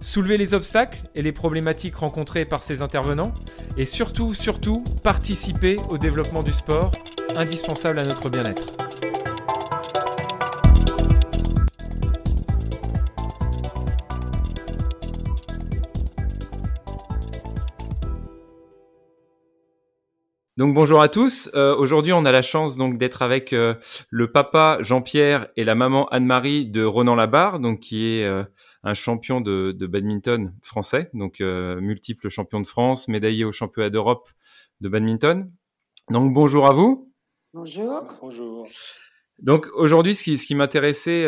soulever les obstacles et les problématiques rencontrées par ces intervenants, et surtout, surtout, participer au développement du sport, indispensable à notre bien-être. Donc bonjour à tous. Euh, aujourd'hui, on a la chance donc d'être avec euh, le papa Jean-Pierre et la maman Anne-Marie de Ronan Labarre, donc qui est euh, un champion de, de, badminton français, donc multiple champion de France, médaillé au championnat d'Europe de badminton. Donc bonjour à vous. Bonjour. Bonjour. Donc aujourd'hui, ce qui, ce qui m'intéressait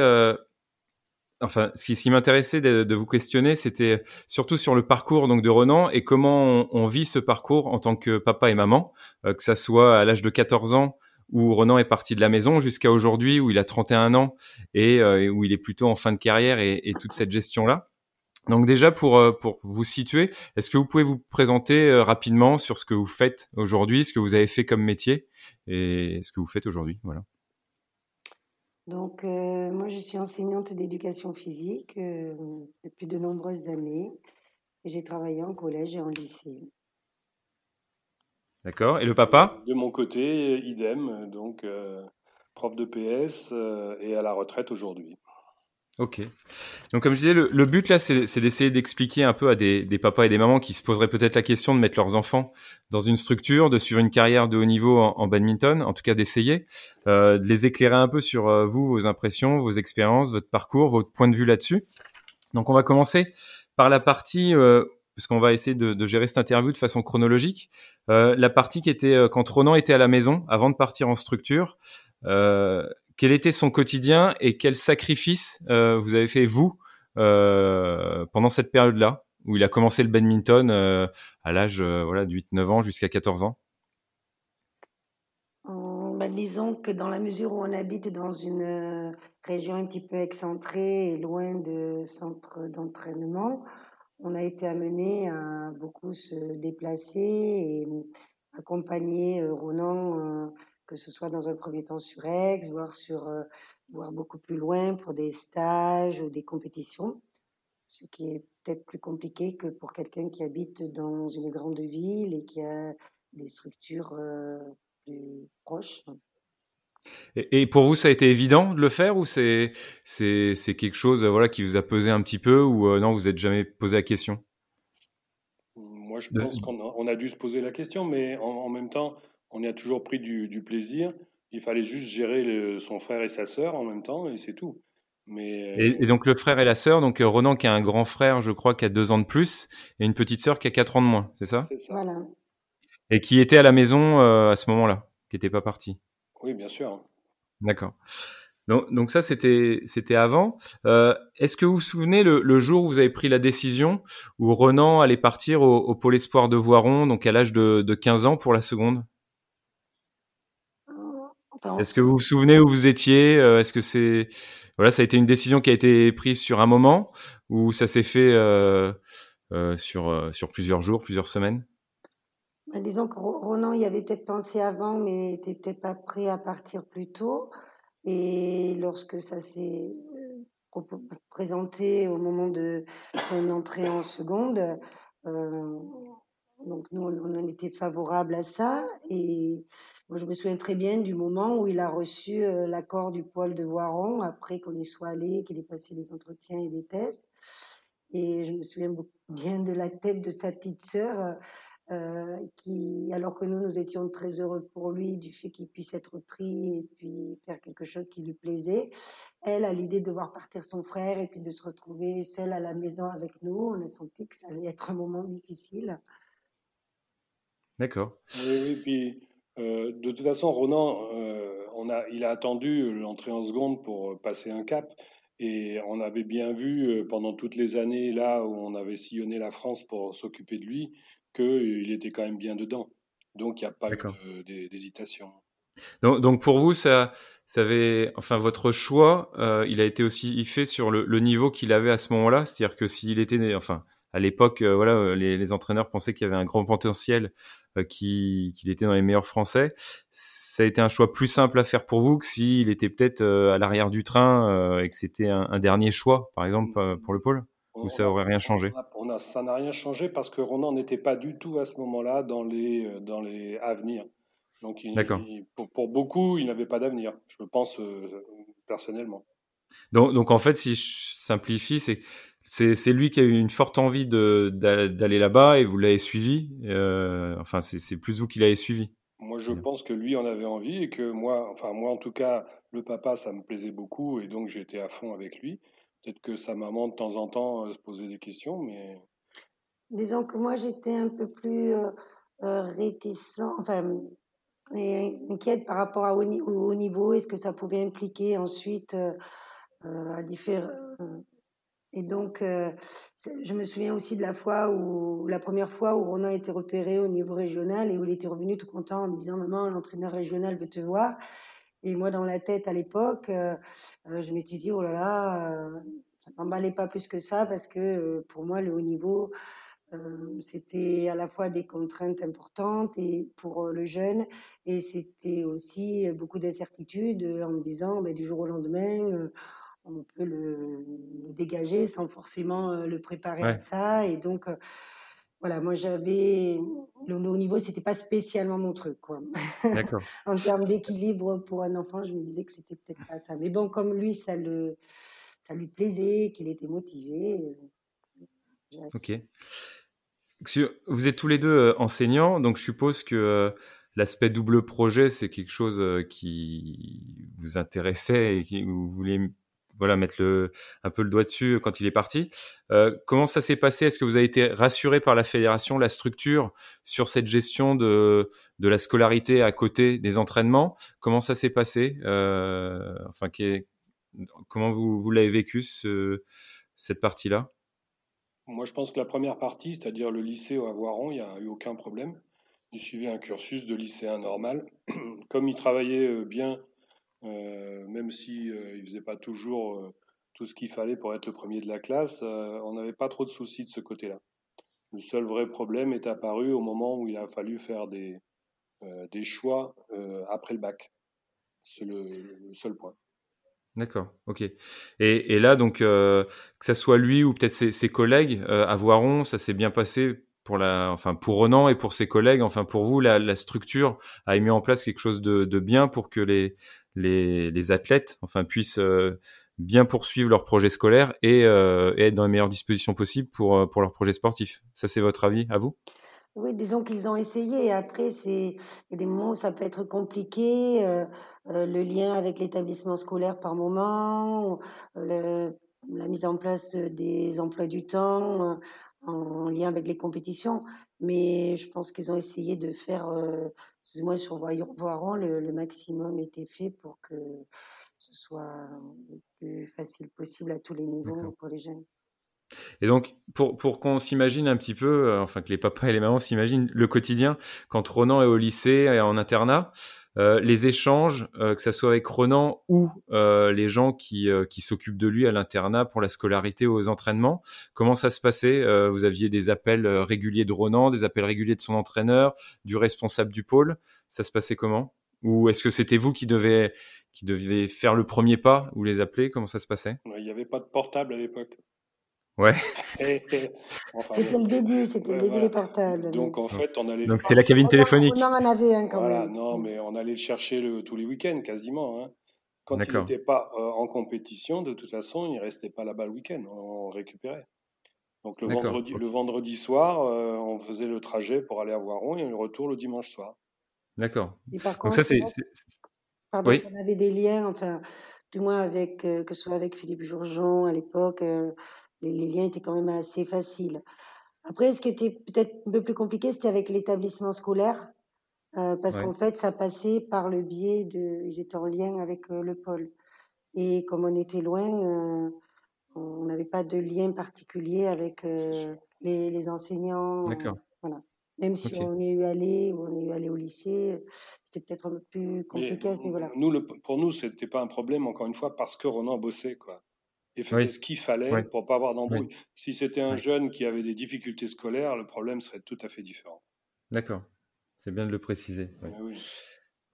enfin, ce qui, ce qui m'intéressait de, de, vous questionner, c'était surtout sur le parcours donc de Renan et comment on, on vit ce parcours en tant que papa et maman, euh, que ça soit à l'âge de 14 ans où Renan est parti de la maison jusqu'à aujourd'hui où il a 31 ans et euh, où il est plutôt en fin de carrière et, et toute cette gestion là. Donc déjà pour euh, pour vous situer, est-ce que vous pouvez vous présenter rapidement sur ce que vous faites aujourd'hui, ce que vous avez fait comme métier et ce que vous faites aujourd'hui, voilà. Donc, euh, moi, je suis enseignante d'éducation physique euh, depuis de nombreuses années. J'ai travaillé en collège et en lycée. D'accord. Et le papa? De mon côté, idem. Donc, euh, prof de PS et à la retraite aujourd'hui. Ok. Donc comme je disais, le, but là, c'est d'essayer d'expliquer un peu à des, des, papas et des mamans qui se poseraient peut-être la question de mettre leurs enfants dans une structure, de suivre une carrière de haut niveau en, en badminton, en tout cas d'essayer, euh, de les éclairer un peu sur euh, vous, vos impressions, vos expériences, votre parcours, votre point de vue là-dessus. Donc on va commencer par la partie, euh, parce qu'on va essayer de, gérer cette interview de façon chronologique, euh, la partie qui était euh, quand Ronan était à la maison, avant de partir en structure. Euh, quel était son quotidien et quel sacrifice vous avez fait vous pendant cette période-là où il a commencé le badminton à l'âge voilà, de 8-9 ans jusqu'à 14 ans? Bah, Disons que dans la mesure où on habite dans une région un petit peu excentrée et loin de centres d'entraînement, on a été amené à beaucoup se déplacer et accompagner Ronan que ce soit dans un premier temps sur Aix, voire, euh, voire beaucoup plus loin pour des stages ou des compétitions, ce qui est peut-être plus compliqué que pour quelqu'un qui habite dans une grande ville et qui a des structures euh, plus proches. Et, et, pour vous, ça a été évident de le faire ou c'est c'est c'est quelque chose voilà qui vous a pesé un petit peu ou euh, non vous n'êtes jamais posé la question? Moi, je pense qu'on a, on a, dû se poser la question, mais en, en même temps, on y a toujours pris du, du plaisir. Il fallait juste gérer le, son frère et sa sœur en même temps, et c'est tout. Mais... Et, et, donc le frère et la sœur, donc Ronan qui a un grand frère, je crois, qui a deux ans de plus, et une petite sœur qui a quatre ans de moins, c'est ça? C'est ça. Voilà. Et qui était à la maison euh, à ce moment-là, qui n'était pas parti. Oui, bien sûr. D'accord. Donc, donc ça, c'était c'était avant. Euh, Est-ce que vous vous souvenez le, le, jour où vous avez pris la décision où Renan allait partir au, au Pôle Espoir de Voiron, donc à l'âge de, de 15 ans pour la seconde? Est-ce que vous vous souvenez où vous étiez? Euh, Est-ce que c'est voilà, ça a été une décision qui a été prise sur un moment ou ça s'est fait euh, euh, sur euh, sur plusieurs jours, plusieurs semaines? Bah, Disons que Ronan y avait peut-être pensé avant, mais était peut-être pas prêt à partir plus tôt. Et lorsque ça s'est présenté au moment de son entrée en seconde, donc nous, on en était favorable à ça. Et moi, je me souviens très bien du moment où il a reçu euh, l'accord du pôle de Voiron, après qu'on y soit allé, qu'il ait passé les entretiens et les tests. Et je me souviens bien de la tête de sa petite sœur, euh, qui, alors que nous, nous étions très heureux pour lui du fait qu'il puisse être pris et puis faire quelque chose qui lui plaisait. Elle a l'idée de voir partir son frère et puis de se retrouver seule à la maison avec nous. On a senti que ça allait être un moment difficile. D'accord. Oui, oui, puis euh, de toute façon, Ronan, euh, on a, il a attendu l'entrée en seconde pour passer un cap. Et on avait bien vu euh, pendant toutes les années là où on avait sillonné la France pour s'occuper de lui qu'il était quand même bien dedans. Donc, il n'y a pas d'hésitation. Donc, donc, pour vous, ça, ça avait, enfin, votre choix, euh, il a été aussi fait sur le, niveau qu'il avait à ce moment-là? C'est-à-dire que s'il était, enfin, à l'époque, euh, voilà, les, entraîneurs pensaient qu'il y avait un grand potentiel, euh, qu'il était dans les meilleurs Français. Ça a été un choix plus simple à faire pour vous que s'il était peut-être à l'arrière du train et que c'était un, dernier choix, par exemple, pour le pôle? Ou ça aurait rien changé? on a, Ça n'a rien changé parce que Ronan n'était pas du tout à ce moment-là dans les, dans les avenirs. Donc, pour, beaucoup, il n'avait pas d'avenir, je pense euh, personnellement. Donc, donc, en fait, si je simplifie, c'est c'est lui qui a eu une forte envie d'aller là-bas et vous l'avez suivi. Euh, enfin, c'est plus vous qui l'avez suivi. Moi, je pense que lui en avait envie et que moi, enfin moi en tout cas, le papa, ça me plaisait beaucoup et donc j'étais à fond avec lui. Peut-être que sa maman de temps en temps euh, se posait des questions, mais disons que moi j'étais un peu plus réticent, enfin inquiète par rapport au, au niveau, est-ce que ça pouvait impliquer ensuite euh, euh à différents. Euh, et donc, euh, je me souviens aussi de la fois où, la première fois où Ronan a été repéré au niveau régional et où il était revenu tout content en me disant Maman, l'entraîneur régional veut te voir. Et moi, dans la tête à l'époque, je m'étais dit Oh là là, ça m'emballait pas plus que ça parce que pour moi, le haut niveau, euh, c'était à la fois des contraintes importantes et pour euh, le jeune. Et c'était aussi beaucoup d'incertitudes en me disant ben, du jour au lendemain euh, on peut le, dégager sans forcément le préparer à ça. Et donc voilà moi j'avais le, haut niveau c'était pas spécialement mon truc quoi. En termes d'équilibre pour un enfant je me disais que c'était peut-être pas ça. Mais bon comme lui ça le ça lui plaisait qu'il était motivé ok. vous êtes tous les deux euh, enseignants, donc je suppose que euh, l'aspect double projet, c'est quelque chose euh, qui vous intéressait et qui vous vouliez voilà mettre un peu le doigt dessus quand il est parti. comment ça s'est passé? Est-ce que vous avez été rassuré par la fédération, la structure sur cette gestion de, de la scolarité à côté des entraînements? Comment ça s'est passé? Enfin, comment vous, vous l'avez vécu ce, cette partie-là? Moi, je pense que la première partie, c'est-à-dire le lycée au Avoiron, il n'y a eu aucun problème. Il suivait un cursus de lycéen normal. Comme il travaillait euh, bien, euh, même si euh, il faisait pas toujours tout ce qu'il fallait pour être le premier de la classe, on n'avait pas trop de soucis de ce côté-là. Le seul vrai problème est apparu au moment où il a fallu faire des, des choix après le bac. C'est le seul point. D'accord, ok. Et, là, donc, euh, que ça soit lui ou peut-être ses, collègues euh, à Voiron, ça s'est bien passé pour la, enfin, pour Renan et pour ses collègues. Enfin, pour vous, la, structure a mis en place quelque chose de bien pour que les, les, athlètes, enfin, puissent euh, bien poursuivre leur projet scolaire et, euh, et, être dans les meilleures dispositions possibles pour, pour leur projet sportif. Ça, c'est votre avis à vous? Oui, disons qu'ils ont essayé. Après, c'est, il y a des moments où ça peut être compliqué, euh, euh, le lien avec l'établissement scolaire par moment, la mise en place des emplois du temps euh, en lien avec les compétitions. Mais je pense qu'ils ont essayé de faire, euh, moi sur Voiron, le, le maximum était fait pour que ce soit le plus facile possible à tous les niveaux pour les jeunes. Et donc, pour, pour qu'on s'imagine un petit peu, euh, enfin que les papas et les mamans s'imaginent le quotidien quand Ronan est au lycée et en internat, euh, les échanges, euh, que ça soit avec Ronan ou les gens qui, qui s'occupent de lui à l'internat pour la scolarité ou aux entraînements, comment ça se passait Vous aviez des appels réguliers de Ronan, des appels réguliers de son entraîneur, du responsable du pôle. Ça se passait comment? Ou est-ce que c'était vous qui devez qui devez faire le premier pas ou les appeler? Comment ça se passait? Il n'y avait pas de portable à l'époque. Ouais. c'était le début, c'était le début des portables. Donc en fait, on allait. Donc c'était la cabine téléphonique. On en avait un quand même. Non, mais on allait le chercher le, tous les week-ends quasiment. Hein. Quand il n'était pas euh, en compétition, de toute façon, il restait pas là-bas le week-end. On, récupérait. Donc le vendredi, le vendredi soir, euh, on faisait le trajet pour aller à Voiron et le retour le dimanche soir. D'accord. Donc ça c'est. Oui. On avait des liens, enfin, du moins avec euh, que ce soit avec Philippe Jourgeon à l'époque les, liens étaient quand même assez faciles. Après, ce qui était peut-être un peu plus compliqué, c'était avec l'établissement scolaire, euh, parce qu'en fait, ça passait par le biais de. Ils étaient en lien avec euh, le pôle. Et comme on était loin, euh, on n'avait pas de lien particulier avec les, les, enseignants. D'accord. Voilà. Même si on est eu aller ou on est eu aller au lycée, c'était peut-être un peu plus compliqué à ce niveau-là. Nous, le, pour nous, c'était pas un problème, encore une fois, parce que Ronan bossait, quoi. Et faisait ce qu'il fallait pour pas avoir d'embrouille. Si c'était un jeune qui avait des difficultés scolaires, le problème serait tout à fait différent. D'accord. C'est bien de le préciser.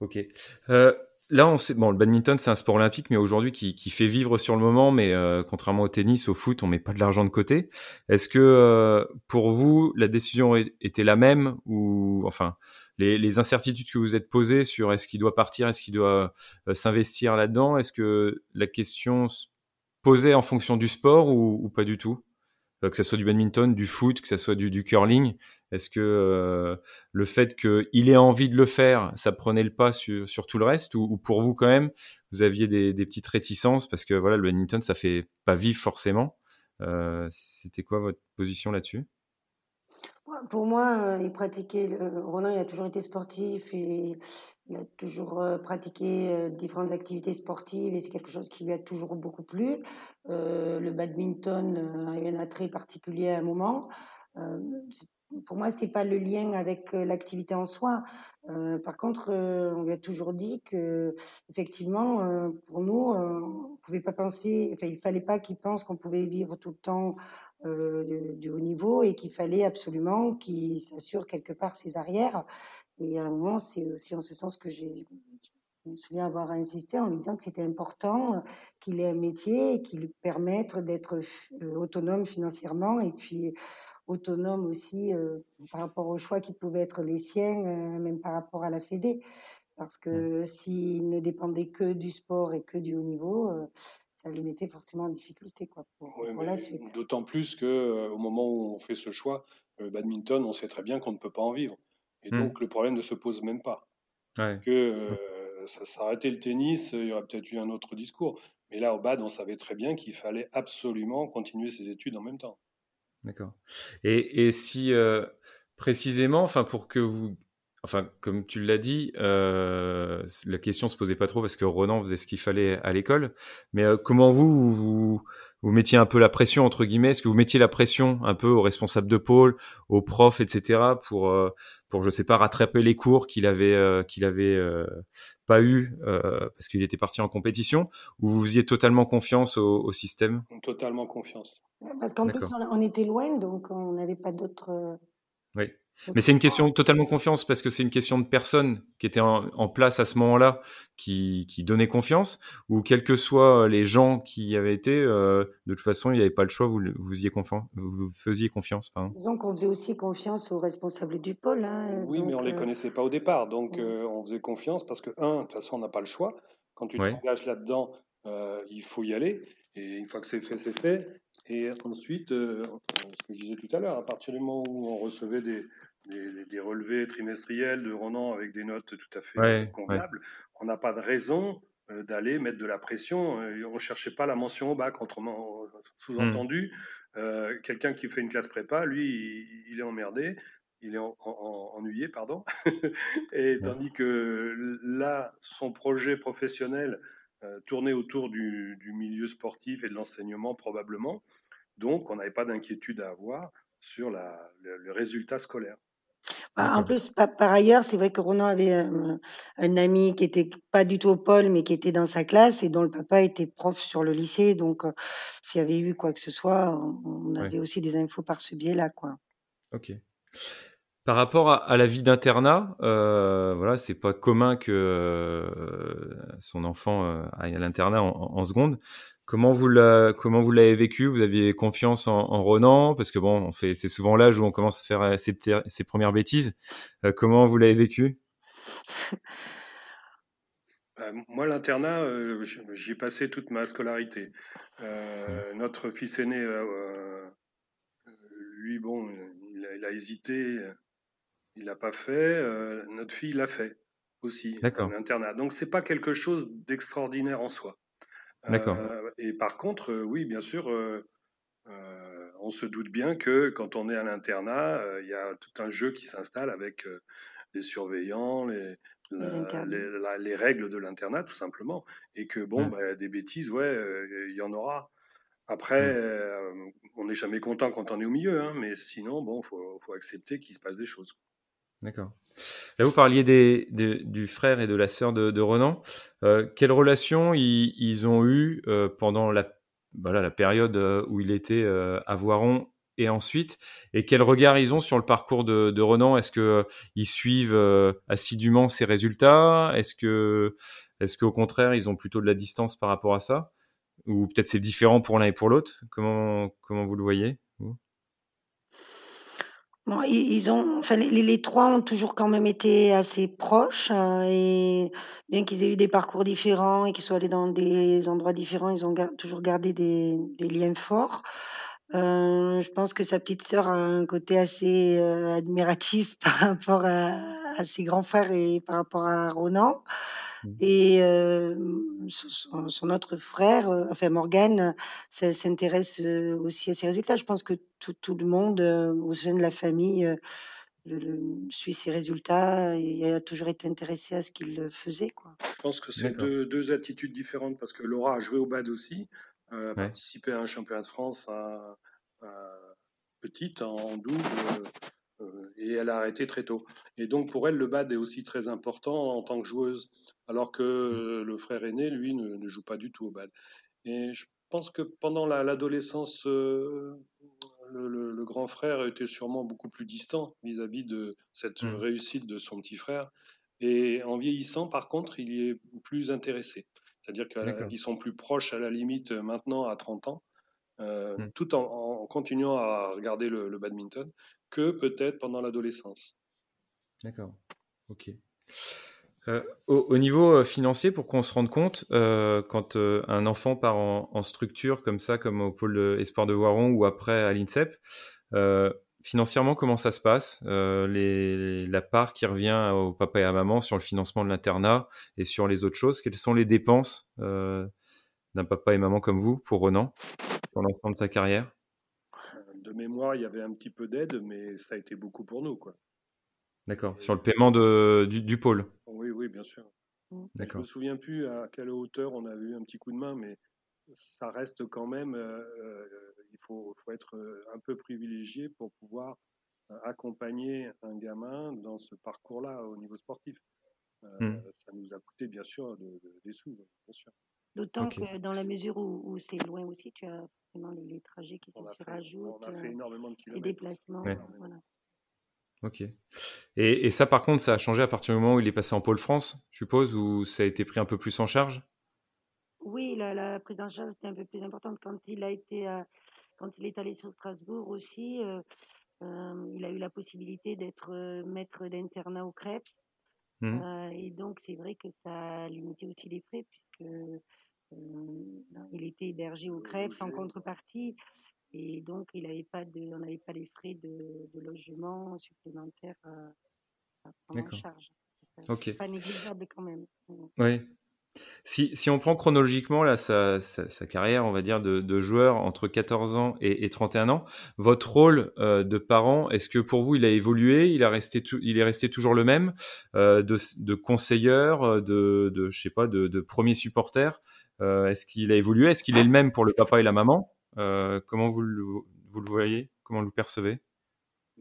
Ok. Euh, là, on sait, bon, le badminton, c'est un sport olympique, mais aujourd'hui qui, qui, fait vivre sur le moment. Mais euh, contrairement au tennis, au foot, on met pas de l'argent de côté. Est-ce que euh, pour vous, la décision était la même ou, enfin, les, les incertitudes que vous êtes posées sur est-ce qu'il doit partir, est-ce qu'il doit s'investir là-dedans, est-ce que la question posait en fonction du sport ou, pas du tout? Euh, que ce soit du badminton, du foot, que ce soit du, curling Est-ce que euh, le fait qu'il ait envie de le faire, ça prenait le pas sur, sur tout le reste ou, pour vous quand même, vous aviez des, des, petites réticences parce que voilà, le badminton, ça fait pas vivre forcément. Euh, C'était quoi votre position là-dessus? Pour moi, euh, il pratiquait. Le... Ronan, il a toujours été sportif et il a toujours pratiqué différentes activités sportives et c'est quelque chose qui lui a toujours beaucoup plu. Euh, le badminton euh, a eu un attrait particulier à un moment. Euh, pour moi, c'est pas le lien avec l'activité en soi. par contre, on lui a toujours dit que, effectivement, pour nous, on pouvait pas penser, il fallait pas qu'il pense qu'on pouvait vivre tout le temps du haut niveau et qu'il fallait absolument qu'il s'assure quelque part ses arrières. Et à un moment, c'est aussi en ce sens que j'ai je me souviens avoir insisté en lui disant que c'était important euh, qu'il ait un métier et qui lui permette d'être euh, autonome financièrement et puis autonome aussi euh, par rapport aux choix qui pouvaient être les siens, même par rapport à la Fédé. Parce que s'il ne dépendait que du sport et que du haut niveau, ça lui mettait forcément en difficulté quoi, pour, la suite. D'autant plus qu'au moment où on fait ce choix, le badminton, on sait très bien qu'on ne peut pas en vivre. Et mmh. donc le problème ne se pose même pas. Que, ça s'arrêtait le tennis, il y aurait peut-être eu un autre discours. Mais là, au BAD, on savait très bien qu'il fallait absolument continuer ses études en même temps. D'accord. Et, et, si euh, précisément, enfin pour que vous, enfin comme tu l'as dit, euh, la question se posait pas trop parce que Ronan faisait ce qu'il fallait à l'école. Mais euh, comment vous, vous vous mettiez un peu la pression entre guillemets? Est-ce que vous mettiez la pression un peu aux responsables de pôle, aux profs, etc. pour euh, pour je sais pas rattraper les cours qu'il avait euh, qu'il avait euh, pas eu parce qu'il était parti en compétition? Ou vous faisiez totalement confiance au, au système? Totalement confiance. Parce qu'en plus on, était loin donc on n'avait pas d'autres. Oui. Mais c'est une question totalement confiance parce que c'est une question de personnes qui étaient en, place à ce moment-là qui, qui donnaient confiance ou quels que soient les gens qui y avaient été, euh, de toute façon, il n'y avait pas le choix, vous, vous, faisiez, confiance, vous faisiez confiance. Pardon. Disons qu'on faisait aussi confiance aux responsables du pôle. Hein, oui, mais on ne les euh, connaissait pas au départ, donc euh, on faisait confiance parce que, un, de toute façon, on n'a pas le choix. Quand tu t'engages là-dedans, il faut y aller. Et une fois que c'est fait, c'est fait. Et ensuite, ce que je disais tout à l'heure, à partir du moment où on recevait des, des, relevés trimestriels de Ronan avec des notes tout à fait convenables, on n'a pas de raison euh, d'aller mettre de la pression. Euh, on ne recherchait pas la mention au bac, autrement sous-entendu. Hmm. Euh, quelqu'un qui fait une classe prépa, lui, il, est emmerdé, il est ennuyé, pardon. Et tandis que là, son projet professionnel tournait autour du, milieu sportif et de l'enseignement probablement. Donc, on n'avait pas d'inquiétude à avoir sur le résultat scolaire. Bah, en plus, par, ailleurs, c'est vrai que Ronan avait un, ami qui était pas du tout au pôle, mais qui était dans sa classe et dont le papa était prof sur le lycée. Donc, euh, s'il y avait eu quoi que ce soit, on, avait aussi des infos par ce biais-là, quoi. Ok. Par rapport à, la vie d'internat, euh, voilà, c'est pas commun que euh, son enfant euh, aille à l'internat en, en, seconde. Comment vous comment vous l'avez vécu? Vous aviez confiance en, en, Ronan? Parce que bon, on fait c'est souvent l'âge où on commence à faire euh, ses, ses premières bêtises. Euh, comment vous l'avez vécu? Bah, Moi, l'internat, euh, j'y ai passé toute ma scolarité. Euh, notre fils aîné, lui, bon, il a, il a hésité, il l'a pas fait. notre fille l'a fait aussi, l'internat. Donc, c'est pas quelque chose d'extraordinaire en soi. D'accord. Euh, et par contre, euh, oui, bien sûr, euh, on se doute bien que quand on est à l'internat, il y a tout un jeu qui s'installe avec les surveillants, les, les, règles de l'internat, tout simplement. Et que, bon, mmh. bah, des bêtises, ouais, il y en aura. Après, mmh. on n'est jamais content quand on est au milieu, hein, mais sinon, bon, il faut, faut, accepter qu'il se passe des choses. D'accord. Là, vous parliez des, du frère et de la sœur de, Renan. Euh, quelle relation ils, ont eu euh, pendant la, voilà, la période euh, où il était à Voiron et ensuite? Et quel regard ils ont sur le parcours de, de Renan? Est-ce qu'ils suivent assidûment ses résultats? Est-ce que, est-ce qu'au contraire, ils ont plutôt de la distance par rapport à ça? Ou peut-être c'est différent pour l'un et pour l'autre? Comment, comment vous le voyez Bon, ils ont enfin les les 3 ont toujours quand même été assez proches, heu et bien qu'ils aient eu des parcours différents et qu'ils soient allés dans des endroits différents, ils ont toujours gardé des liens forts. Heu, je pense que sa petite sœur a un côté assez, heu, admiratif par rapport à à ses grands frères et par rapport à Ronan. Mmh. Et son autre frère, enfin Morgane, s'intéresse, aussi à ses résultats. Je pense que tout tout le monde, au sein de la famille, le suit ses résultats et a toujours été intéressé à ce qu'il faisait, quoi. Je pense que c'est deux deux attitudes différentes parce que Laura a joué au bad aussi, a participé à un championnat de France à petite, en double, euh, et elle a arrêté très tôt. Et donc pour elle, le bad est aussi très important en tant que joueuse, alors que le frère aîné, lui, ne, joue pas du tout au bad. Et je pense que pendant l'adolescence, euh, le, grand frère était sûrement beaucoup plus distant vis-à-vis de cette mmh. réussite de son petit frère. Et en vieillissant, par contre, il y est plus intéressé. C'est-à-dire qu'ils sont plus proches à la limite maintenant à 30 ans, euh, mmh. tout en, continuant à regarder le badminton que peut-être pendant l'adolescence. D'accord. Ok. Euh, au, niveau euh, financier, pour qu'on se rende compte, euh, quand un enfant part en, structure comme ça, comme au pôle Espoir de Voiron ou après à l'INSEP, financièrement, comment ça se passe? Les, La part qui revient au papa et à maman sur le financement de l'internat et sur les autres choses, quelles sont les dépenses d'un papa et maman comme vous pour Renan? Sur l'ensemble de sa carrière? De mémoire, il y avait un petit peu d'aide, mais ça a été beaucoup pour nous. quoi. D'accord, sur le paiement de, du, pôle? Oui, oui, bien sûr. Mmh. Je ne me souviens plus à quelle hauteur on a eu un petit coup de main, mais ça reste quand même, euh, euh, il faut, faut, être euh, un peu privilégié pour pouvoir accompagner un gamin dans ce parcours-là au niveau sportif. Mmh. Ça nous a coûté bien sûr des sous, bien sûr. D'autant que dans la mesure où, c'est loin aussi, tu as forcément les, trajets qui se surajoutent, on a fait énormément de les déplacements. Voilà. Ok. Et, ça, par contre, ça a changé à partir du moment où il est passé en pôle France, je suppose, où ça a été pris un peu plus en charge? Oui, la, prise en charge était un peu plus importante quand il a été, quand il est allé sur Strasbourg aussi. Euh, euh, il a eu la possibilité d'être euh, maître d'internat au Krebs. Mmh. et donc, c'est vrai que ça a limité aussi les frais, puisque il était hébergé au crêpes en contrepartie. Et donc, il avait pas de, on n'avait pas les frais de, logement supplémentaires à, prendre en charge. Ok. Pas négligeable quand même. Oui. Si, si, on prend chronologiquement là, sa, sa, carrière, on va dire, de, de, joueur entre 14 ans et, et 31 ans, votre rôle euh, de parent, est-ce que pour vous il a évolué il, a resté il est resté toujours le même euh, de, de, conseilleur, de, de, je sais pas, de, de premier supporter euh, Est-ce qu'il a évolué? Est-ce qu'il est le même pour le papa et la maman? Euh, Comment vous le, vous le voyez? Comment vous le percevez?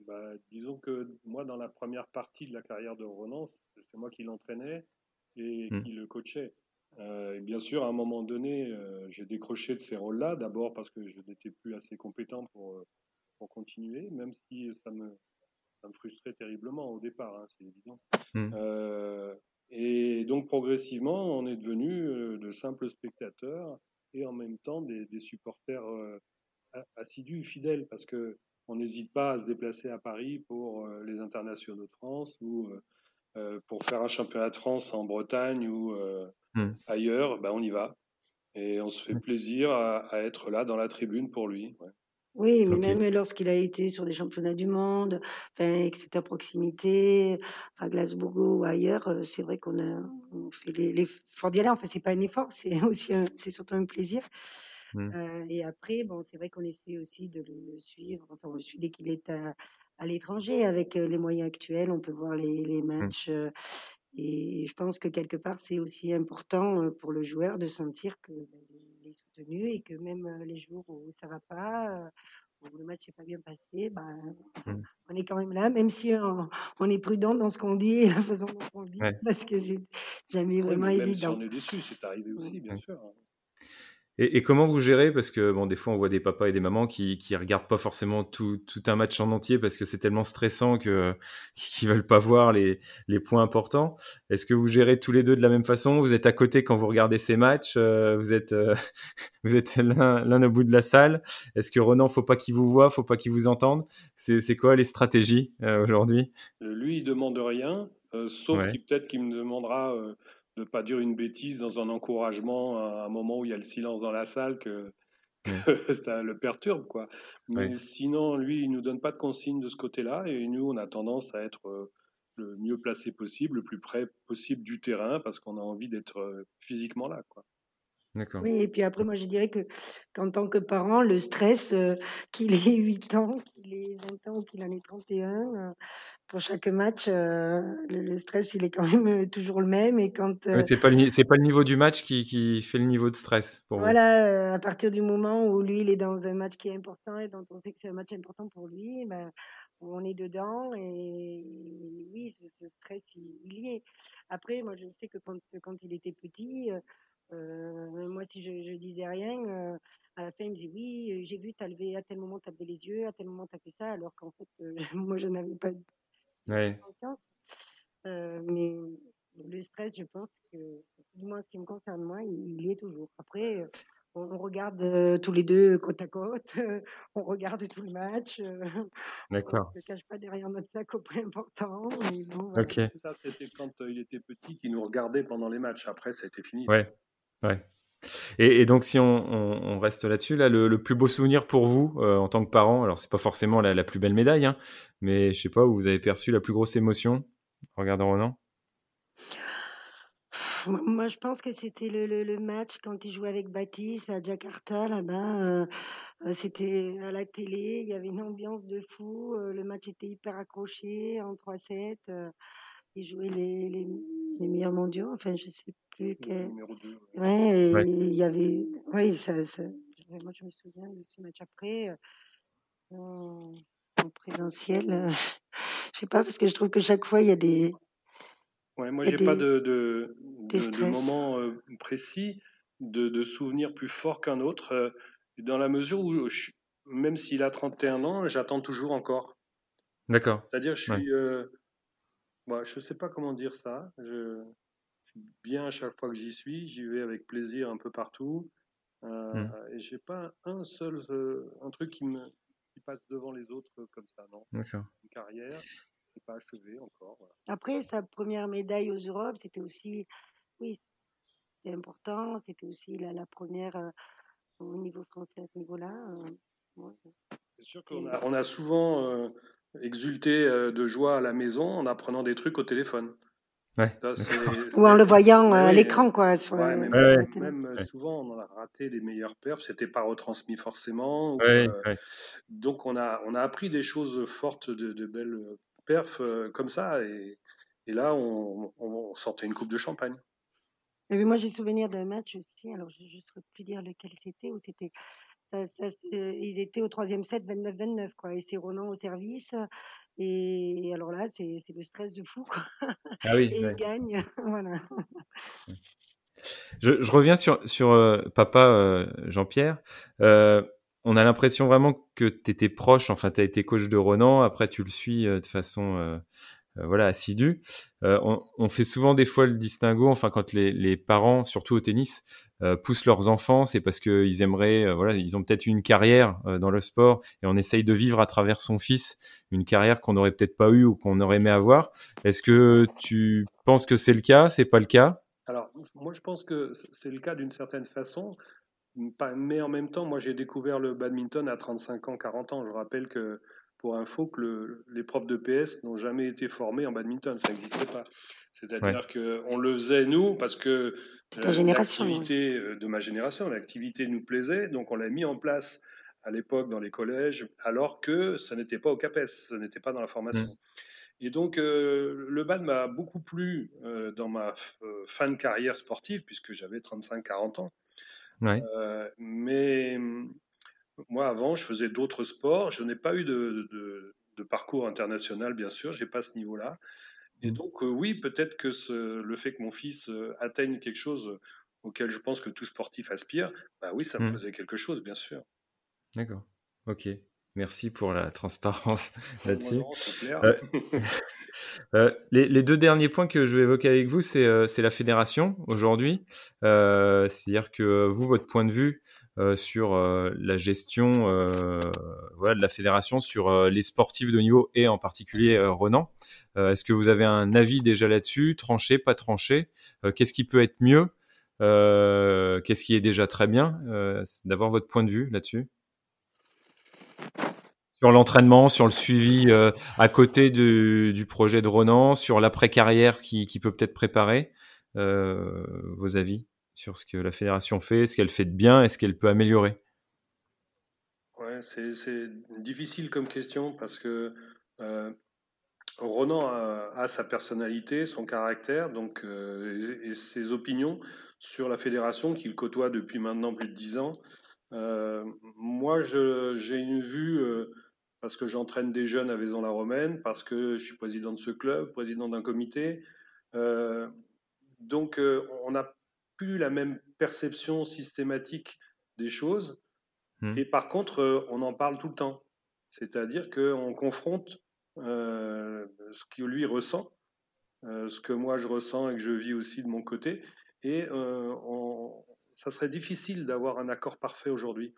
Bah, Disons que moi, dans la première partie de la carrière de Ronan, c'est moi qui l'entraînais et mmh. qui le coachais. Euh, bien sûr, à un moment donné, j'ai décroché de ces rôles-là, d'abord parce que je n'étais plus assez compétent pour, pour continuer, même si ça me, ça me frustrait terriblement au départ, hein, c'est évident. Mmh. Et donc progressivement, on est devenu euh, de simples spectateurs et en même temps des, supporters euh, assidus, fidèles, parce que on n'hésite pas à se déplacer à Paris pour euh, les internationaux de France ou pour faire un championnat de France en Bretagne ou hmm. ailleurs. Ben on y va et on se fait hmm. plaisir à, être là dans la tribune pour lui. Oui, mais même lorsqu'il a été sur des championnats du monde, enfin, que c'était à proximité, à Glasgow ou ailleurs, c'est vrai qu'on a on fait l'effort d'y aller. Enfin, c'est pas un effort, c'est aussi c'est surtout un plaisir. Mmh. et après, bon, c'est vrai qu'on essaie aussi de le suivre. Enfin, on le suit dès qu'il est à, à l'étranger avec les moyens actuels. On peut voir les, les mmh. matchs. et je pense que quelque part, c'est aussi important pour le joueur de sentir que ben, soutenu et que même les jours où ça va pas, le match n'est pas bien passé, ben, mmh. on est quand même là, même si on, est prudent dans ce qu'on dit et la façon dont on dit, parce que c'est jamais vraiment évident. Même si on est déçu, c'est arrivé aussi, bien sûr. Hein. Et, comment vous gérez? Parce que bon, des fois, on voit des papas et des mamans qui qui regardent pas forcément tout, tout un match en entier parce que c'est tellement stressant que qu'ils veulent pas voir les les points importants. Est-ce que vous gérez tous les deux de la même façon? Vous êtes à côté quand vous regardez ces matchs euh, Vous êtes euh, vous êtes l'un au bout de la salle. Est-ce que Renan, faut pas qu'il vous voit, faut pas qu'il vous entende C'est c'est quoi les stratégies euh, aujourd'hui? Lui, il demande rien, sauf qu'il peut-être qu'il me demandera de ne pas dire une bêtise dans un encouragement à un moment où il y a le silence dans la salle que, ça le perturbe. Quoi. Mais sinon, lui, il ne nous donne pas de consignes de ce côté-là et nous, on a tendance à être euh, le mieux placé possible, le plus près possible du terrain parce qu'on a envie d'être euh, physiquement là. Quoi. D'accord. Oui, et puis après, moi, je dirais que qu'en tant que parent, le stress, euh, qu'il ait 8 ans, qu'il ait 20 ans ou qu'il en ait 31, pour chaque match, euh, le, stress, il est quand même euh, toujours le même. Et quand euh, c'est pas le c'est pas le niveau du match qui, qui fait le niveau de stress pour voilà, à partir du moment où lui, il est dans un match qui est important et dont on sait que c'est un match important pour lui, ben, on est dedans et oui, ce, stress, il, y est. Après, moi, je sais que quand, quand il était petit, moi, si je, je disais rien, à la fin, il me dit oui, j'ai vu, as levé, à tel moment, tu as levé les yeux, à tel moment, tu as fait ça, alors qu'en fait, moi, je n'avais pas Ouais. Euh, mais le stress, je pense que, du moins, ce qui me concerne moi, il, y est toujours. Après, euh, on, regarde euh, tous les deux côte à côte, on regarde tout le match. D'accord. On ne se cache pas derrière notre sac au point important. Ok. Ça, c'était quand il était petit, qu'il nous regardait pendant les matchs. Après, ça a été fini. Ouais. Ouais. Et, donc, si on, reste là-dessus, là, le, plus beau souvenir pour vous euh, en tant que parent, alors c'est pas forcément la, plus belle médaille, hein, mais je sais pas où vous avez perçu la plus grosse émotion en regardant Ronan? Moi, je pense que c'était le, match quand il jouait avec Baptiste à Jakarta, là-bas. Euh, euh, c'était à la télé, il y avait une ambiance de fou. le match était hyper accroché en 3-7. il jouait les, les, meilleurs mondiaux, enfin, je sais plus Numéro 2. Ouais, il y avait. Oui, ça, ça, moi je me souviens de ce match après, euh, en, présentiel. Euh, je sais pas, parce que je trouve que chaque fois il y a des. Ouais, moi j'ai pas de, de, de, moment euh, précis, de, de souvenir plus fort qu'un autre, dans la mesure où, même s'il a 31 ans, j'attends toujours encore. D'accord. C'est-à-dire, je suis. Ouais. Je sais pas comment dire ça. Je bien à chaque fois que j'y suis. J'y vais avec plaisir un peu partout. Euh, mmh. Et j'ai pas un seul euh, un truc qui me qui passe devant les autres comme ça, non. Une carrière, c'est pas achevé encore. Après, sa première médaille aux Europes, c'était aussi, oui, c'était important. C'était aussi la, la première euh, au niveau français à ce niveau-là. Euh, c'est sûr qu'on a, on a souvent exulté de joie à la maison en apprenant des trucs au téléphone. Ou en le voyant à l'écran, quoi. Sur même, même souvent, on a raté les meilleurs perfs, c'était pas retransmis forcément. Euh, donc, on a, on a appris des choses fortes, de, belles perfs euh, comme ça, et, et là, on, on, sortait une coupe de champagne. Et moi, j'ai souvenir d'un match aussi, alors je ne saurais plus dire lequel c'était, où c'était. Ça, ça, ils étaient au troisième set 29-29, quoi. Et c'est Ronan au service. Et alors là, c'est le stress de fou. Quoi. Ah oui, et il gagne. voilà. Je, je, reviens sur, sur euh, papa euh, Jean-Pierre. Euh, on a l'impression vraiment que tu étais proche, enfin, tu as été coach de Ronan, après tu le suis de façon voilà assidue. On, on, fait souvent des fois le distinguo, enfin, quand les, les parents, surtout au tennis, poussent leurs enfants, c'est parce qu'ils aimeraient, euh, voilà, ils ont peut-être une carrière euh, dans le sport et on essaye de vivre à travers son fils une carrière qu'on n'aurait peut-être pas eu ou qu'on aurait aimé avoir. Est-ce que tu penses que c'est le cas? C'est pas le cas? Alors, moi, je pense que c'est le cas d'une certaine façon, mais en même temps, moi, j'ai découvert le badminton à 35 ans, 40 ans. Je rappelle que pour info que les profs de PS n'ont jamais été formés en badminton, ça n'existait pas. C'est-à-dire qu'on le faisait nous parce que l'activité euh, de ma génération, l'activité nous plaisait, donc on l'a mis en place à l'époque dans les collèges, alors que ça n'était pas au CAPES, ce n'était pas dans la formation. Mmh. Et donc, euh, le bad m'a beaucoup plu euh, dans ma fin de carrière sportive, puisque j'avais 35-40 ans. mais moi, avant, je faisais d'autres sports. Je n'ai pas eu de, de, parcours international, bien sûr. J'ai pas ce niveau-là. Et mmh. donc, euh, oui, peut-être que ce, le fait que mon fils euh, atteigne quelque chose auquel je pense que tout sportif aspire, bah oui, ça me mmh. faisait quelque chose, bien sûr. D'accord. Ok. Merci pour la transparence là-dessus. Euh, les, les, deux derniers points que je vais évoquer avec vous, c'est la fédération aujourd'hui. C'est-à-dire que vous, votre point de vue, euh, sur euh, la gestion euh, de la fédération, sur les sportifs de niveau et en particulier Renan. Est-ce que vous avez un avis déjà là-dessus, tranché, pas tranché? Qu'est-ce qui peut être mieux? Qu'est-ce qui est déjà très bien? D'avoir votre point de vue là-dessus. Sur l'entraînement, sur le suivi à côté du, projet de Renan, sur l'après-carrière qui, peut peut-être préparer. vos avis? Sur ce que la fédération fait, ce qu'elle fait de bien et ce qu'elle peut améliorer Ouais, c'est difficile comme question parce que euh, Ronan a, sa personnalité, son caractère donc, euh, et, ses opinions sur la fédération qu'il côtoie depuis maintenant plus de dix ans. Euh, moi, j'ai une vue parce que j'entraîne des jeunes à Vaison-la-Romaine, parce que je suis président de ce club, président d'un comité. donc, on a plus la même perception systématique des choses. Hmm. Et par contre, euh, on en parle tout le temps. C'est-à-dire qu'on confronte euh, ce que lui ressent, euh, ce que moi je ressens et que je vis aussi de mon côté. Et ça serait difficile d'avoir un accord parfait aujourd'hui.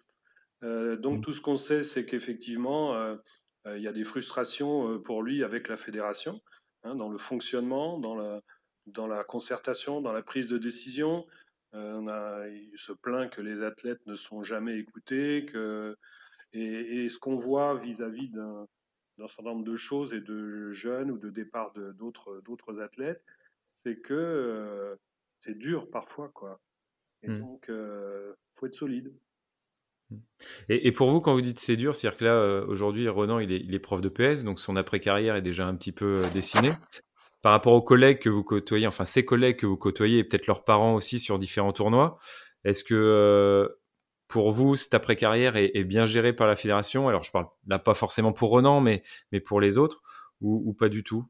donc hmm. tout ce qu'on sait, c'est qu'effectivement, il y a des frustrations pour lui avec la fédération, hein, dans le fonctionnement, dans la, dans la concertation, dans la prise de décision. Euh, on a, il se plaint que les athlètes ne sont jamais écoutés. Que, et, ce qu'on voit vis-à-vis d'un certain nombre de choses et de jeunes ou de départ d'autres athlètes, c'est que euh, c'est dur parfois. Quoi. Et mmh. donc, il euh, faut être solide. Mmh. Et, pour vous, quand vous dites c'est dur, c'est-à-dire que là, aujourd'hui, Renan, il est, il est, prof de PS, donc son après-carrière est déjà un petit peu dessinée par rapport aux collègues que vous côtoyez, enfin ces collègues que vous côtoyez et peut-être leurs parents aussi sur différents tournois, est-ce que euh, pour vous, cette après-carrière est, bien gérée par la fédération? Alors je parle là pas forcément pour Renan, mais, mais pour les autres, ou, pas du tout?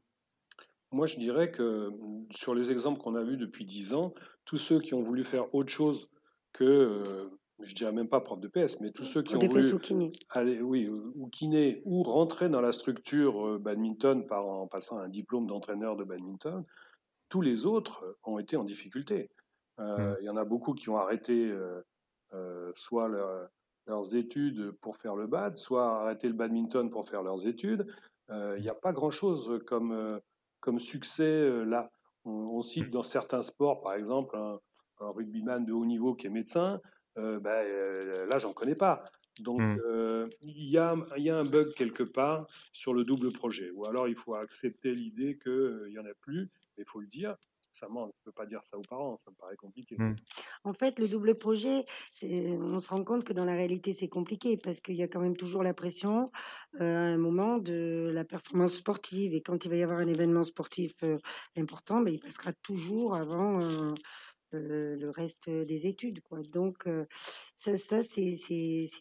Moi je dirais que sur les exemples qu'on a vus depuis dix ans, tous ceux qui ont voulu faire autre chose que euh, je dirais même pas prof de PS, mais tous ceux qui ont voulu aller, oui, ou kiné, ou rentrer dans la structure euh, badminton par, en passant un diplôme d'entraîneur de badminton, tous les autres euh, ont été en difficulté. Euh, mmh. Il y en a beaucoup qui ont arrêté soit leurs études pour faire le bad, soit arrêté le badminton pour faire leurs études. Il n'y a pas grand-chose comme, comme succès là. On, cite dans certains sports, par exemple, un, un rugbyman de haut niveau qui est médecin. Euh, ben, euh, là, j'en connais pas. Donc, mmh. euh, il y, a, y, a, un bug quelque part sur le double projet. Ou alors, il faut accepter l'idée qu'il n'y en a plus, il faut le dire. Ça, on ne peut pas dire ça aux parents, ça me paraît compliqué. Mmh. En fait, le double projet, on se rend compte que dans la réalité, c'est compliqué parce qu'il y a quand même toujours la pression à un moment de la performance sportive. Et quand il va y avoir un événement sportif important, ben, il passera toujours avant le reste des études. Quoi. Donc, ça, ça c'est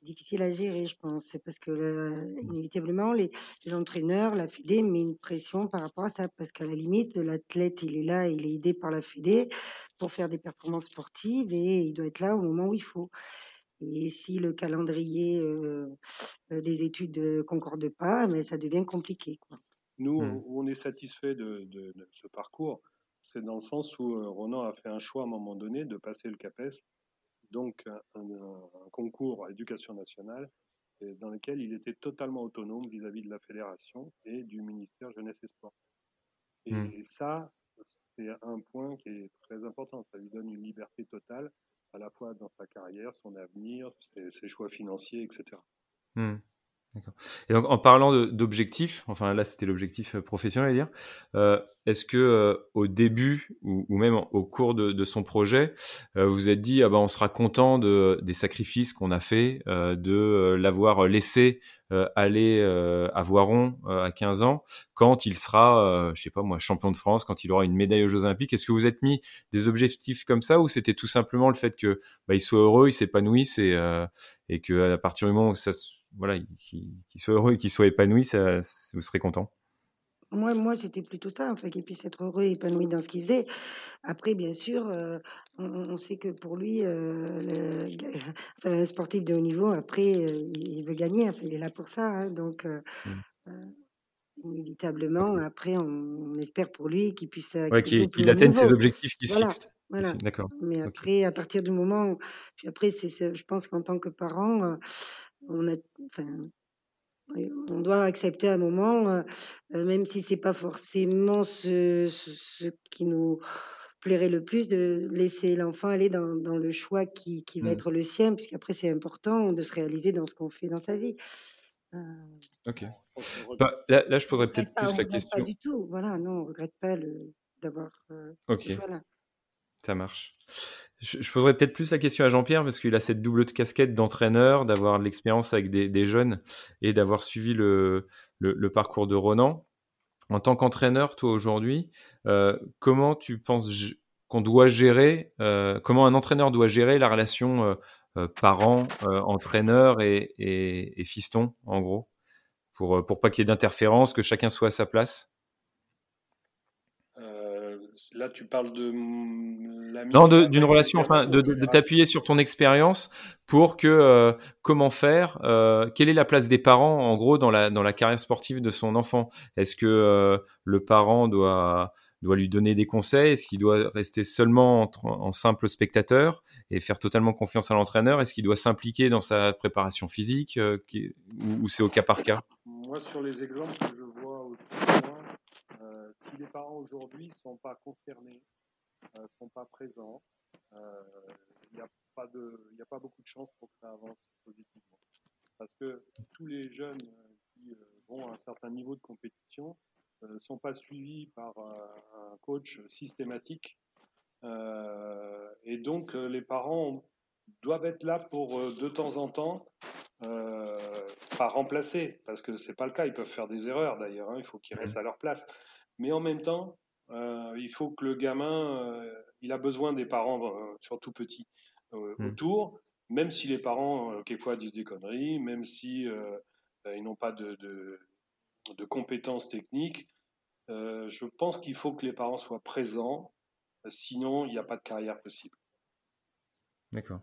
difficile à gérer, je pense. C'est parce que, mmh. inévitablement, les, les, entraîneurs, la Fédé met une pression par rapport à ça. Parce qu'à la limite, l'athlète, il est là, il est aidé par la Fédé pour faire des performances sportives et il doit être là au moment où il faut. Et si le calendrier des études ne concorde pas, mais ça devient compliqué. Quoi. Nous, mmh. on est satisfait de, de, de, ce parcours c'est dans le sens où euh, Ronan a fait un choix à un moment donné de passer le CAPES, donc un, concours à l'éducation nationale, dans lequel il était totalement autonome vis-à-vis de la fédération et du ministère Jeunesse et Sport. Et, hmm. ça, c'est un point qui est très important. Ça lui donne une liberté totale, à la fois dans sa carrière, son avenir, ses, choix financiers, etc. Et donc, en parlant d'objectifs, enfin là, c'était l'objectif euh, professionnel à dire, euh, est-ce que euh, au début ou, même au cours de, son projet, vous vous êtes dit, ah ben, on sera content de, des sacrifices qu'on a fait, de l'avoir laissé aller à Voiron à 15 ans, quand il sera, je sais pas moi, champion de France, quand il aura une médaille aux Jeux Olympiques? Est-ce que vous êtes mis des objectifs comme ça ou c'était tout simplement le fait que bah, il soit heureux, il s'épanouisse et, et que à partir du moment où ça voilà, qu'il soit heureux et qu'il soit épanoui, ça, vous serez content. Moi, moi c'était plutôt ça, en fait, qu'il puisse être heureux et épanoui dans ce qu'il faisait. Après, bien sûr, euh, on, sait que pour lui, euh, un sportif de haut niveau, après, euh, il veut gagner, il est là pour ça. Hein, donc, mmh. inévitablement, après, on, espère pour lui qu'il puisse ouais, qu'il atteigne ses objectifs qui se fixent. Voilà. D'accord. Mais après, à partir du moment, après, c'est, je pense qu'en tant que parent, on a, enfin, on doit accepter un moment, euh, euh, même si c'est pas forcément ce, ce, qui nous plairait le plus, de laisser l'enfant aller dans, dans, le choix qui, qui va mmh. être le sien, puisqu'après c'est important de se réaliser dans ce qu'on fait dans sa vie. Euh, ok. Bah, là, là, je poserais peut-être plus la question. Pas du tout. Voilà, non, on regrette pas d'avoir ok. Ça marche. Je, poserais peut-être plus la question à Jean-Pierre parce qu'il a cette double casquette d'entraîneur, d'avoir l'expérience avec des, jeunes et d'avoir suivi le, parcours de Ronan. En tant qu'entraîneur, toi aujourd'hui, euh, comment tu penses qu'on doit gérer, euh, comment un entraîneur doit gérer la relation euh, parent, entraîneur et, et, fiston, en gros, pour, pour pas qu'il y ait d'interférence, que chacun soit à sa place? Là, tu parles de non, d'une relation, enfin, de, t'appuyer sur ton expérience pour que euh, comment faire, euh, quelle est la place des parents en gros dans la dans la carrière sportive de son enfant? Est-ce que euh, le parent doit doit lui donner des conseils? Est-ce qu'il doit rester seulement en, simple spectateur et faire totalement confiance à l'entraîneur? Est-ce qu'il doit s'impliquer dans sa préparation physique ou, c'est au cas par cas? Moi, sur les exemples que je vois autour les parents aujourd'hui ne sont pas concernés ne euh, sont pas présents, il euh, n'y a, pas de, a pas beaucoup de chances pour que ça avance positivement. Parce que tous les jeunes euh, qui vont à un certain niveau de compétition ne sont pas suivis par un coach systématique. et donc, les parents doivent être là pour de temps en temps, pas remplacer, parce que c'est pas le cas. Ils peuvent faire des erreurs d'ailleurs. Hein, il faut qu'ils restent à leur place. Mais en même temps, euh, il faut que le gamin, euh, il a besoin des parents, euh, surtout petits, mmh. autour, même si les parents, quelquefois, disent des conneries, même si ils n'ont pas de, de, compétences techniques. je pense qu'il faut que les parents soient présents, sinon il n'y a pas de carrière possible. D'accord.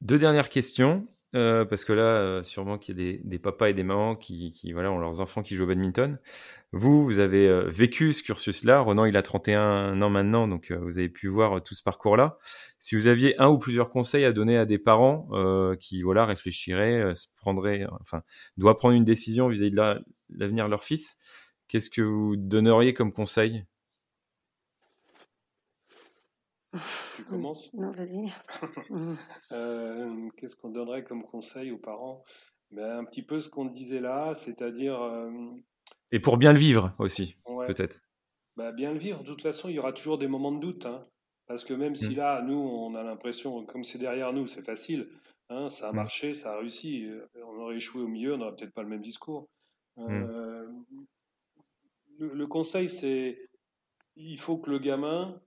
Deux dernières questions. Euh, parce que là, euh, sûrement qu'il y a des, papas et des mamans qui, voilà, ont leurs enfants qui jouent au badminton. Vous, vous avez euh, vécu ce cursus-là. Renan, il a 31 ans maintenant, donc vous avez pu voir tout ce parcours-là. Si vous aviez un ou plusieurs conseils à donner à des parents qui, voilà, réfléchiraient, se prendraient, enfin, doivent prendre une décision vis-à-vis de l'avenir de leur fils, qu'est-ce que vous donneriez comme conseil? Tu commences Non, vas-y. Euh, qu'est-ce qu'on donnerait comme conseil aux parents? Ben, Un petit peu ce qu'on disait là, c'est-à-dire. Euh, Et pour bien le vivre aussi, peut-être. Ben, bien le vivre, de toute façon, il y aura toujours des moments de doute. Hein. parce que même si mm. là, nous, on a l'impression, comme c'est derrière nous, c'est facile, hein, ça a mm. marché, ça a réussi, euh, on aurait échoué au milieu, on n'aurait peut-être pas le même discours. Mm. le, conseil, c'est il faut que le gamin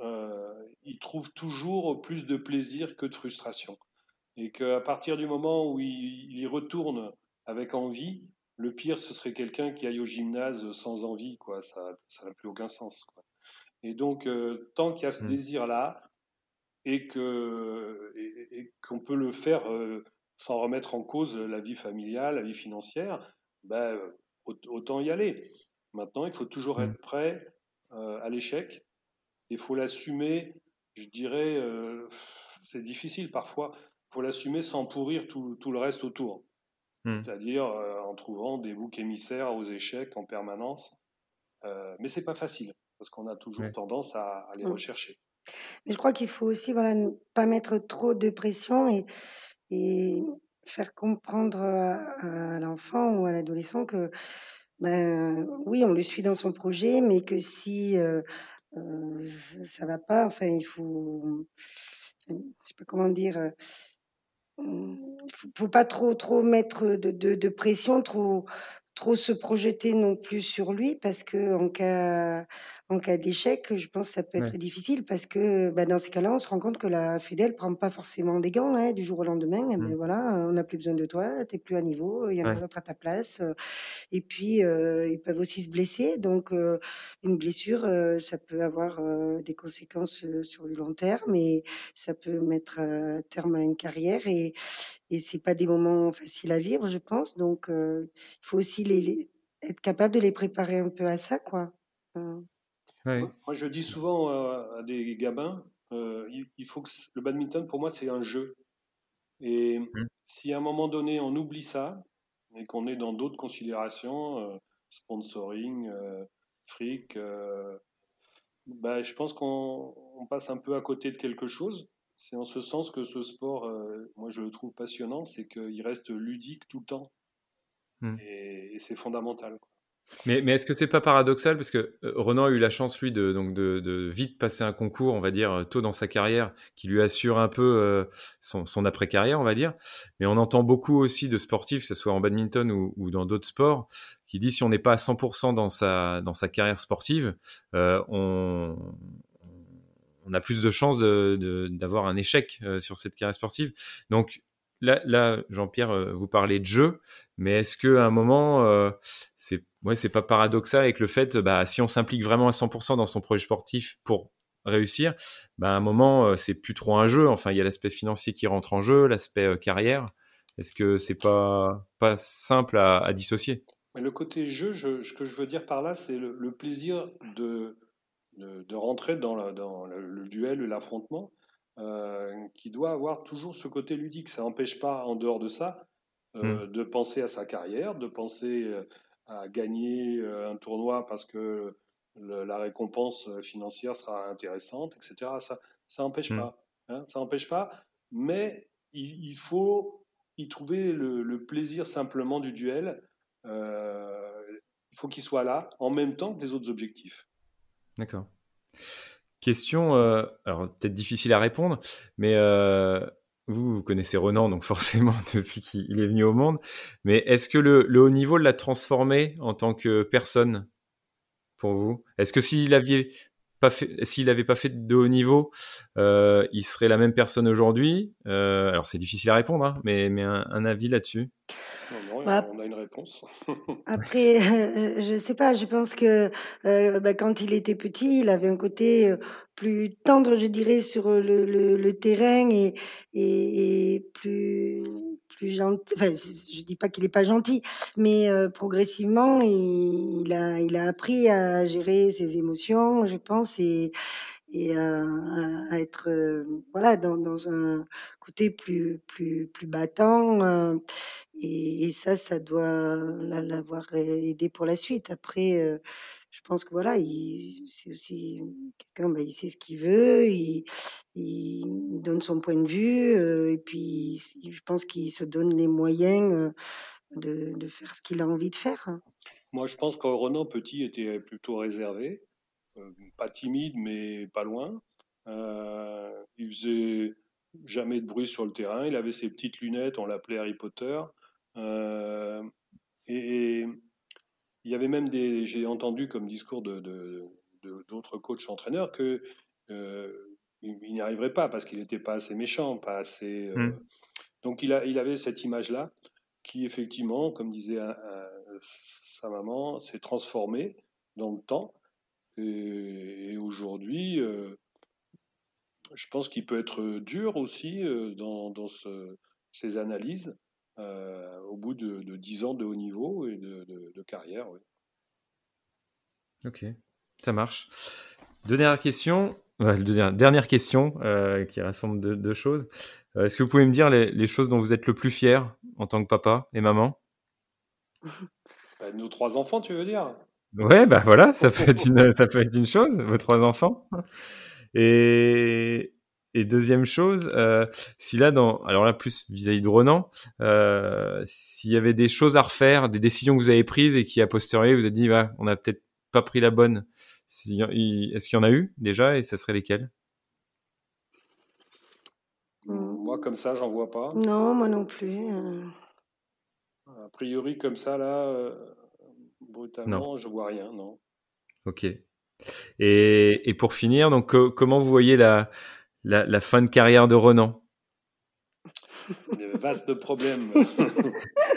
euh, il trouve toujours plus de plaisir que de frustration. Et qu'à partir du moment où il, y retourne avec envie, le pire, ce serait quelqu'un qui aille au gymnase sans envie, quoi. Ça n'a plus aucun sens. Et donc, euh, tant qu'il y a ce mmh. désir-là, et que et, qu'on peut le faire euh, sans remettre en cause la vie familiale, la vie financière, ben, autant y aller. Maintenant, il faut toujours mmh. être prêt à l'échec il faut l'assumer, je dirais, euh, c'est difficile parfois, il faut l'assumer sans pourrir tout, le reste autour. Hmm. C'est-à-dire euh, en trouvant des boucs émissaires aux échecs en permanence. Euh, mais c'est pas facile, parce qu'on a toujours tendance à, les rechercher. Mais je crois qu'il faut aussi voilà, ne pas mettre trop de pression et, et faire comprendre à, l'enfant ou à l'adolescent que, ben, oui, on le suit dans son projet, mais que si euh, euh, ça va pas, enfin, il faut, je sais pas comment dire, il faut, faut pas trop, trop mettre de, de, de pression, trop, trop se projeter non plus sur lui parce que en cas en cas d'échec, je pense que ça peut être difficile parce que, bah, dans ces cas-là, on se rend compte que la fédé, prend pas forcément des gants, hein, du jour au lendemain. Eh ben, mmh. voilà, on n'a plus besoin de toi, tu es plus à niveau, il y en a d'autres à ta place. Et puis, ils peuvent aussi se blesser. Donc, une blessure, ça peut avoir des conséquences sur le long terme et ça peut mettre terme à une carrière. Et, et c'est pas des moments faciles à vivre, je pense. Donc, il faut aussi les, être capable de les préparer un peu à ça, quoi. Moi, je dis souvent à, des gamins, euh, il, faut que le badminton, pour moi, c'est un jeu. Et mmh. si à un moment donné, on oublie ça, et qu'on est dans d'autres considérations, euh, sponsoring, euh, fric, bah, je pense qu'on passe un peu à côté de quelque chose. C'est en ce sens que ce sport, moi, je le trouve passionnant, c'est qu'il reste ludique tout le temps. Mmh. Et, et c'est fondamental. Mais, est-ce que c'est pas paradoxal? Parce que euh, Renan a eu la chance lui de vite passer un concours, on va dire euh, tôt dans sa carrière, qui lui assure un peu euh, son, après carrière, on va dire. Mais on entend beaucoup aussi de sportifs, que ce soit en badminton ou, dans d'autres sports, qui disent si on n'est pas à 100% dans sa carrière sportive, on a plus de chances d'avoir un échec sur cette carrière sportive. Donc là Jean-Pierre, vous parlez de jeu, mais est-ce qu'à un moment, euh, c'est ouais, c'est pas paradoxal avec le fait, bah, si on s'implique vraiment à 100% dans son projet sportif pour réussir, bah, à un moment, euh, c'est plus trop un jeu. Enfin, il y a l'aspect financier qui rentre en jeu, l'aspect euh, carrière. Est-ce que c'est pas pas simple à, à dissocier? Le côté jeu, je, ce que je veux dire par là, c'est le, plaisir de, de, rentrer dans, dans le, duel, l'affrontement, euh, qui doit avoir toujours ce côté ludique. Ça n'empêche pas, en dehors de ça, mmh. de penser à sa carrière, de penser euh, à gagner euh, un tournoi parce que la récompense financière sera intéressante, etc. Ça ça n'empêche mmh. pas. Hein, ça n'empêche pas, mais il, faut y trouver le, plaisir simplement du duel. il faut qu'il soit là en même temps que les autres objectifs. D'accord. Question, alors peut-être difficile à répondre, mais vous, connaissez Renan, donc forcément depuis qu'il est venu au monde. Mais est-ce que le, haut niveau l'a transformé en tant que personne pour vous? Est-ce que s'il avait pas fait, s'il n'avait pas fait de haut niveau, euh, il serait la même personne aujourd'hui? Euh, Alors c'est difficile à répondre, hein, mais un avis là-dessus? Bah, on a une réponse. Après, euh, je sais pas, je pense que euh, bah, quand il était petit, il avait un côté euh, plus tendre, je dirais, sur le, le, terrain et, et, plus, plus gentil. Enfin, je dis pas qu'il est pas gentil, mais progressivement, il, il, a, il a appris à gérer ses émotions, je pense, et, et à, à être voilà dans, un côté plus plus plus battant et, ça ça doit l'avoir aidé pour la suite. Après je pense que voilà il c'est aussi quelqu'un bah, il sait ce qu'il veut il, donne son point de vue et puis je pense qu'il se donne les moyens de, de faire ce qu'il a envie de faire moi je pense que Renan petit était plutôt réservé euh, pas timide, mais pas loin. Euh, il faisait jamais de bruit sur le terrain. Il avait ses petites lunettes, on l'appelait Harry Potter. Euh, et, il y avait même des, j'ai entendu comme discours de, d'autres coachs entraîneurs que il, n'y arriverait pas parce qu'il n'était pas assez méchant, pas assez. Hmm. Donc il, a, il avait cette image-là qui effectivement, comme disait sa maman, s'est transformée dans le temps. Et, aujourd'hui, euh, je pense qu'il peut être dur aussi euh, dans, dans ces analyses euh, au bout de, de, 10 ans de haut niveau et de, de, carrière. Ok, ça marche. Dernière question, dernière question qui rassemble deux, choses. Est-ce que vous pouvez me dire les, les, choses dont vous êtes le plus fier en tant que papa et maman? Bah, Nos trois enfants, tu veux dire? Ouais, bah voilà, ça peut être une, ça peut être une chose, vos trois enfants. Et et deuxième chose, euh, si là, dans, alors là plus vis-à-vis de Renan, euh, s'il y avait des choses à refaire, des décisions que vous avez prises et qui a posteriori vous avez dit, bah, on n'a peut-être pas pris la bonne. Est-ce qu'il y en a eu déjà et ça serait lesquelles? Moi, comme ça, j'en vois pas. Non, moi non plus. Euh. A priori, comme ça, là, euh, brutalement, je vois rien, non. Ok. Et, et pour finir, donc, comment vous voyez la, la, la, fin de carrière de Renan? Des vastes problèmes.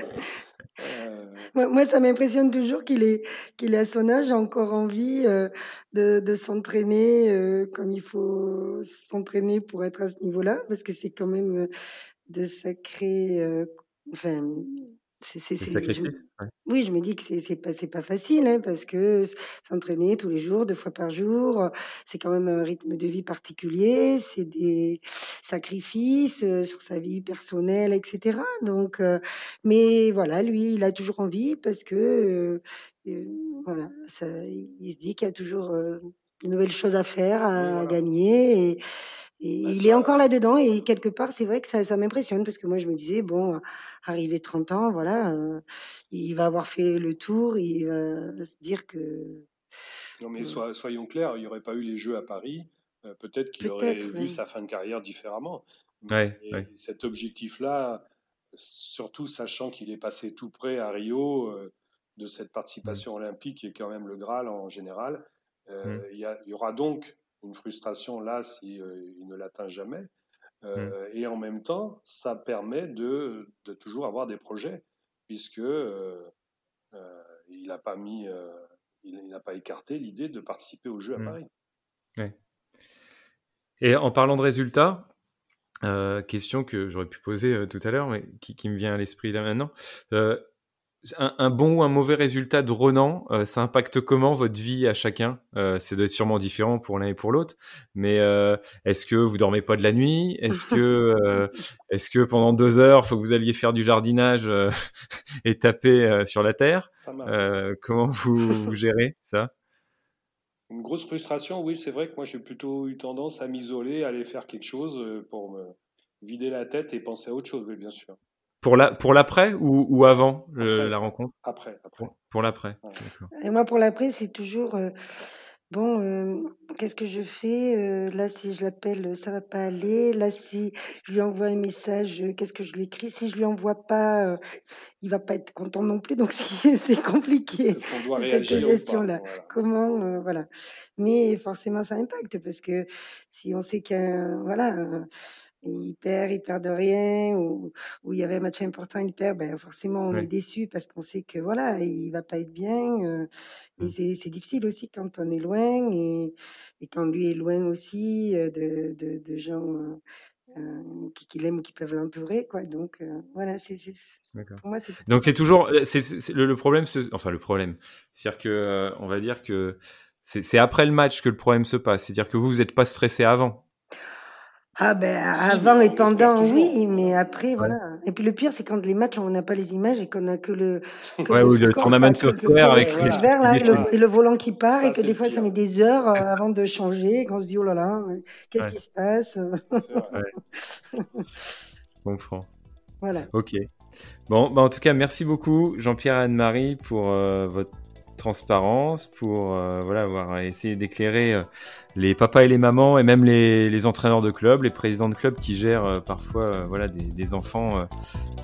Moi, ça m'impressionne toujours qu'il est, qu'il est à son âge, encore envie euh, de, de s'entraîner euh, comme il faut s'entraîner pour être à ce niveau-là, parce que c'est quand même euh, de sacrés. enfin, c'est, Oui, je me dis que c'est, pas, pas facile, hein, parce que s'entraîner tous les jours, deux fois par jour, c'est quand même un rythme de vie particulier, c'est des sacrifices sur sa vie personnelle, etc. Donc, mais voilà, lui, il a toujours envie parce que voilà, ça, il se dit qu'il y a toujours de nouvelles choses à faire, à gagner. Et, et bah, il est encore là-dedans et quelque part, c'est vrai que ça, ça m'impressionne parce que moi, je me disais, bon, arrivé 30 ans, voilà, euh, il va avoir fait le tour, il va se dire que. Non, mais soyons clairs, il n'y aurait pas eu les Jeux à Paris, euh, peut-être qu'il aurait vu sa fin de carrière différemment. Ouais, Cet objectif-là, surtout sachant qu'il est passé tout près à Rio euh, de cette participation olympique qui est quand même le Graal en général, mmh. il y, y, aura donc une frustration là s'il il ne l'atteint jamais. Euh, mm. Et en même temps, ça permet de, de toujours avoir des projets, puisque euh, euh, il n'a pas mis, il n'a pas écarté l'idée de participer aux Jeux à mm. Paris. Ouais. Et en parlant de résultats, question que j'aurais pu poser tout à l'heure, mais qui, qui, me vient à l'esprit là maintenant un, bon ou un mauvais résultat de Ronan, euh, ça impacte comment votre vie à chacun? Euh, C'est doit être sûrement différent pour l'un et pour l'autre. Mais euh, est-ce que vous dormez pas de la nuit? Est-ce que, euh, est-ce que pendant deux heures, faut que vous alliez faire du jardinage et taper sur la terre? Comment vous, vous gérez ça? Une grosse frustration, oui, c'est vrai que moi j'ai plutôt eu tendance à m'isoler, à aller faire quelque chose pour me vider la tête et penser à autre chose, oui, bien sûr. Pour la pour l'après ou, ou avant la rencontre? Après, après. Pour, l'après. Et moi pour l'après c'est toujours euh, bon. Euh, qu'est-ce que je fais euh, là si je l'appelle ça va pas aller. Là si je lui envoie un message qu'est-ce que je lui écris? Si je lui envoie pas il va pas être content non plus donc c'est compliqué. cette gestion là. Comment voilà. Mais forcément ça impacte parce que si on sait qu'un voilà il perd, il perd de rien, ou, ou il y avait un match important, il perd, ben forcément on est déçu parce qu'on sait que voilà, il va pas être bien. Euh, et mmh. c'est difficile aussi quand on est loin et, et quand lui est loin aussi euh, de, de, de gens euh, qui, qui l'aiment ou qui peuvent l'entourer, quoi. Donc voilà, c'est pour moi c'est. Donc c'est toujours, c'est le, le, problème, enfin le problème, c'est-à-dire que on va dire que c'est après le match que le problème se passe, c'est-à-dire que vous vous n'êtes pas stressé avant. Ah ben avant et pendant, oui, mais après, voilà. Et puis le pire, c'est quand les matchs, on n'a pas les images et qu'on a que le, que ouais, le, ou le tournament software avec les là, et, le, volant qui part et que des fois ça met des heures euh, avant de changer et qu'on se dit oh là là, qu'est-ce qui se passe? Bon franc. Voilà. Ok. Bon, bah en tout cas, merci beaucoup Jean-Pierre et Anne-Marie pour euh, votre transparence, pour euh, voilà, avoir essayé d'éclairer euh, les papas et les mamans et même les, les, entraîneurs de club, les présidents de club qui gèrent euh, parfois voilà, des, des enfants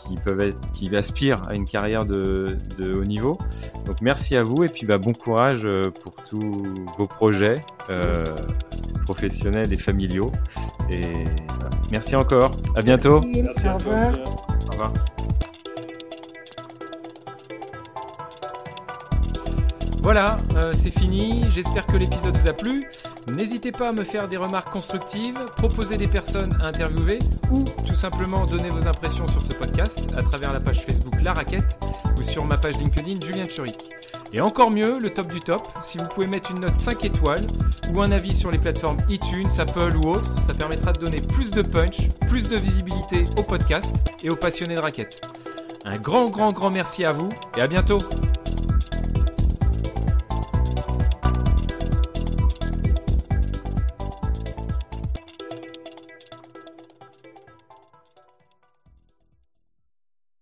qui peuvent être, qui aspirent à une carrière de, de, haut niveau. Donc merci à vous et puis bah, bon courage pour tous vos projets professionnels et familiaux. Et merci encore. À bientôt. Merci, au revoir. Au revoir. Voilà, euh, c'est fini. J'espère que l'épisode vous a plu. N'hésitez pas à me faire des remarques constructives, proposer des personnes à interviewer ou tout simplement donner vos impressions sur ce podcast à travers la page Facebook La Raquette ou sur ma page LinkedIn Julien Churic. Et encore mieux, le top du top, si vous pouvez mettre une note 5 étoiles ou un avis sur les plateformes iTunes, Apple ou autres, ça permettra de donner plus de punch, plus de visibilité au podcast et aux passionnés de raquettes. Un grand, grand, grand merci à vous et à bientôt